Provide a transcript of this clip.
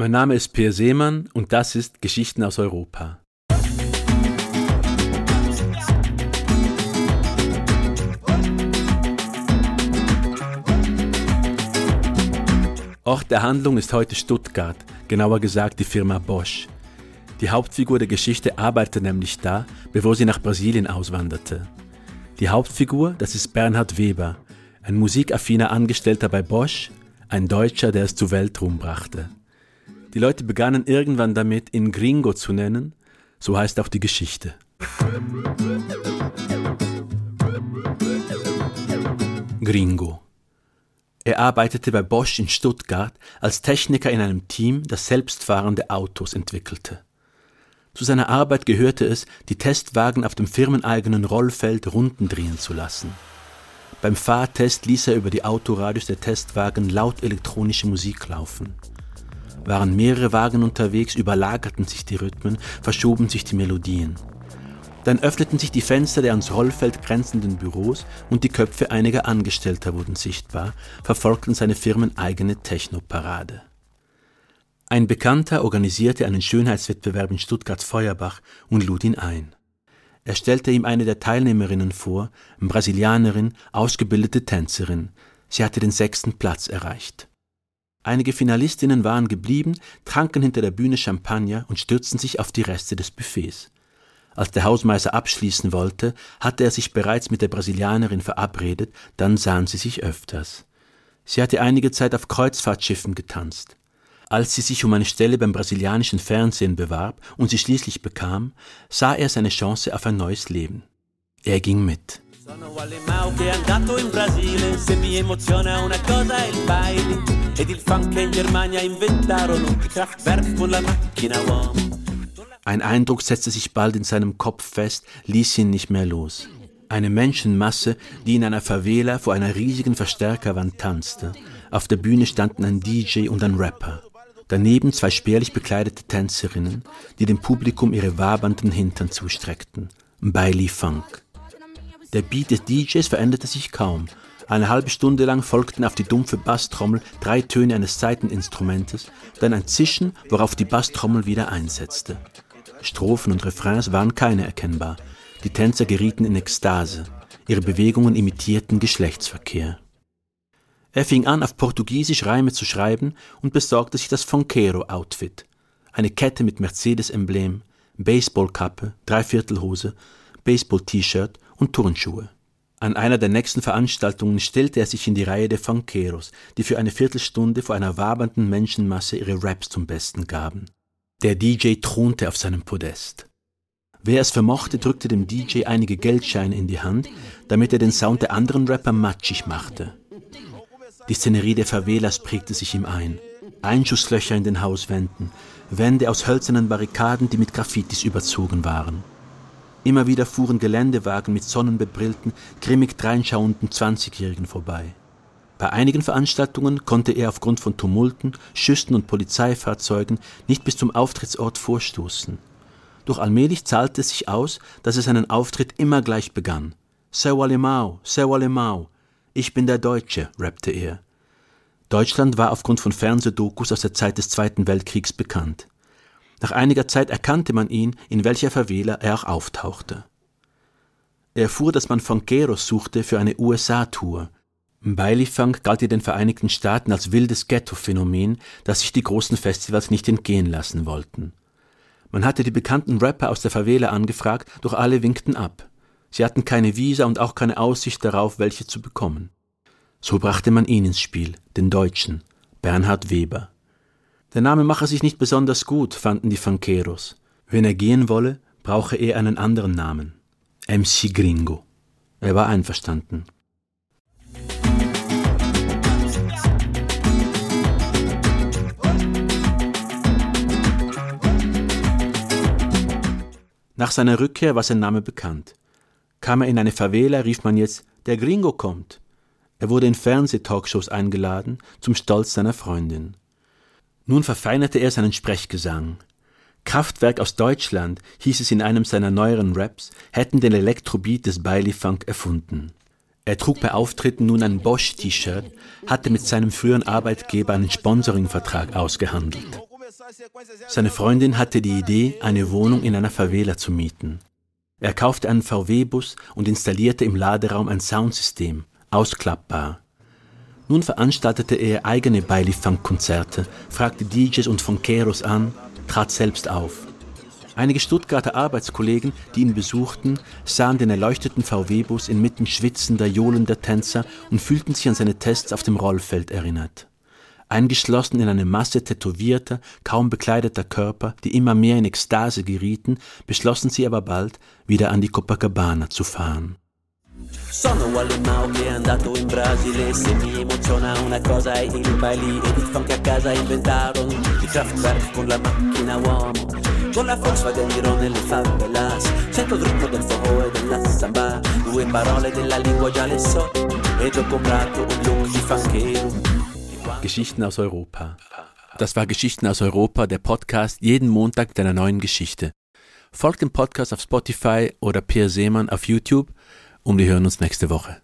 Mein Name ist Peer Seemann und das ist Geschichten aus Europa. Ort der Handlung ist heute Stuttgart, genauer gesagt die Firma Bosch. Die Hauptfigur der Geschichte arbeitete nämlich da, bevor sie nach Brasilien auswanderte. Die Hauptfigur, das ist Bernhard Weber, ein musikaffiner Angestellter bei Bosch, ein Deutscher, der es zur Weltruhm brachte. Die Leute begannen irgendwann damit, ihn Gringo zu nennen, so heißt auch die Geschichte. Gringo. Er arbeitete bei Bosch in Stuttgart als Techniker in einem Team, das selbstfahrende Autos entwickelte. Zu seiner Arbeit gehörte es, die Testwagen auf dem firmeneigenen Rollfeld Runden drehen zu lassen. Beim Fahrtest ließ er über die Autoradios der Testwagen laut elektronische Musik laufen. Waren mehrere Wagen unterwegs, überlagerten sich die Rhythmen, verschoben sich die Melodien. Dann öffneten sich die Fenster der ans Rollfeld grenzenden Büros und die Köpfe einiger Angestellter wurden sichtbar, verfolgten seine firmeneigene Technoparade. Ein Bekannter organisierte einen Schönheitswettbewerb in Stuttgart-Feuerbach und lud ihn ein. Er stellte ihm eine der Teilnehmerinnen vor, Brasilianerin, ausgebildete Tänzerin. Sie hatte den sechsten Platz erreicht. Einige Finalistinnen waren geblieben, tranken hinter der Bühne Champagner und stürzten sich auf die Reste des Buffets. Als der Hausmeister abschließen wollte, hatte er sich bereits mit der Brasilianerin verabredet, dann sahen sie sich öfters. Sie hatte einige Zeit auf Kreuzfahrtschiffen getanzt. Als sie sich um eine Stelle beim brasilianischen Fernsehen bewarb und sie schließlich bekam, sah er seine Chance auf ein neues Leben. Er ging mit. Sono Walemao che è andato in Brasile, se mi emoziona una cosa è il baile uomo. Ein Eindruck setzte sich bald in seinem Kopf fest, ließ ihn nicht mehr los. Eine Menschenmasse, die in einer Favela vor einer riesigen Verstärkerwand tanzte. Auf der Bühne standen ein DJ und ein Rapper. Daneben zwei spärlich bekleidete Tänzerinnen, die dem Publikum ihre wabernden Hintern zustreckten. Bailey Funk. Der Beat des DJs veränderte sich kaum. Eine halbe Stunde lang folgten auf die dumpfe Basstrommel drei Töne eines Saiteninstrumentes, dann ein Zischen, worauf die Basstrommel wieder einsetzte. Strophen und Refrains waren keine erkennbar. Die Tänzer gerieten in Ekstase. Ihre Bewegungen imitierten Geschlechtsverkehr. Er fing an, auf Portugiesisch Reime zu schreiben und besorgte sich das Fonquero-Outfit. Eine Kette mit Mercedes-Emblem, Baseballkappe, Dreiviertelhose, Baseball-T-Shirt und Turnschuhe. An einer der nächsten Veranstaltungen stellte er sich in die Reihe der Funkeros, die für eine Viertelstunde vor einer wabernden Menschenmasse ihre Raps zum Besten gaben. Der DJ thronte auf seinem Podest. Wer es vermochte, drückte dem DJ einige Geldscheine in die Hand, damit er den Sound der anderen Rapper matschig machte. Die Szenerie der Favelas prägte sich ihm ein. Einschusslöcher in den Hauswänden, Wände aus hölzernen Barrikaden, die mit Graffitis überzogen waren. Immer wieder fuhren Geländewagen mit sonnenbebrillten, grimmig dreinschauenden Zwanzigjährigen vorbei. Bei einigen Veranstaltungen konnte er aufgrund von Tumulten, Schüssen und Polizeifahrzeugen nicht bis zum Auftrittsort vorstoßen. Doch allmählich zahlte es sich aus, dass er seinen Auftritt immer gleich begann. Seu alemão, ich bin der Deutsche, rappte er. Deutschland war aufgrund von Fernsehdokus aus der Zeit des Zweiten Weltkriegs bekannt. Nach einiger Zeit erkannte man ihn, in welcher Favela er auch auftauchte. Er erfuhr, dass man Funkeros suchte für eine USA-Tour. Bailey-Funk galt in den Vereinigten Staaten als wildes Ghetto-Phänomen, das sich die großen Festivals nicht entgehen lassen wollten. Man hatte die bekannten Rapper aus der Favela angefragt, doch alle winkten ab. Sie hatten keine Visa und auch keine Aussicht darauf, welche zu bekommen. So brachte man ihn ins Spiel, den Deutschen, Bernhard Weber. Der Name mache sich nicht besonders gut, fanden die Funkeros. Wenn er gehen wolle, brauche er einen anderen Namen. MC Gringo. Er war einverstanden. Nach seiner Rückkehr war sein Name bekannt. Kam er in eine Favela, rief man jetzt, der Gringo kommt. Er wurde in Fernsehtalkshows eingeladen, zum Stolz seiner Freundin. Nun verfeinerte er seinen Sprechgesang. Kraftwerk aus Deutschland, hieß es in einem seiner neueren Raps, hätten den Elektrobeat des Bailey Funk erfunden. Er trug bei Auftritten nun ein Bosch-T-Shirt, hatte mit seinem früheren Arbeitgeber einen Sponsoringvertrag ausgehandelt. Seine Freundin hatte die Idee, eine Wohnung in einer Favela zu mieten. Er kaufte einen VW-Bus und installierte im Laderaum ein Soundsystem, ausklappbar. Nun veranstaltete er eigene Bailey-Funk-Konzerte, fragte DJs und Funkeros an, trat selbst auf. Einige Stuttgarter Arbeitskollegen, die ihn besuchten, sahen den erleuchteten VW-Bus inmitten schwitzender, johlender Tänzer und fühlten sich an seine Tests auf dem Rollfeld erinnert. Eingeschlossen in eine Masse tätowierter, kaum bekleideter Körper, die immer mehr in Ekstase gerieten, beschlossen sie aber bald, wieder an die Copacabana zu fahren. Sono Wally Mao che è andato in Brasile. Se mi emoziona una cosa è il baili E il funk a casa inventarono Il Kraftwerk con la macchina uomo. Con la Volkswagen giro nelle favelas. Sento il ritmo del fuoco e della samba. Due parole della lingua già le so. Ed ho comprato un look di funkero Geschichten aus Europa. Das war Geschichten aus Europa, der Podcast jeden Montag mit einer neuen Geschichte. Folgt dem Podcast auf Spotify oder Peer Seemann auf YouTube und wir hören uns nächste Woche.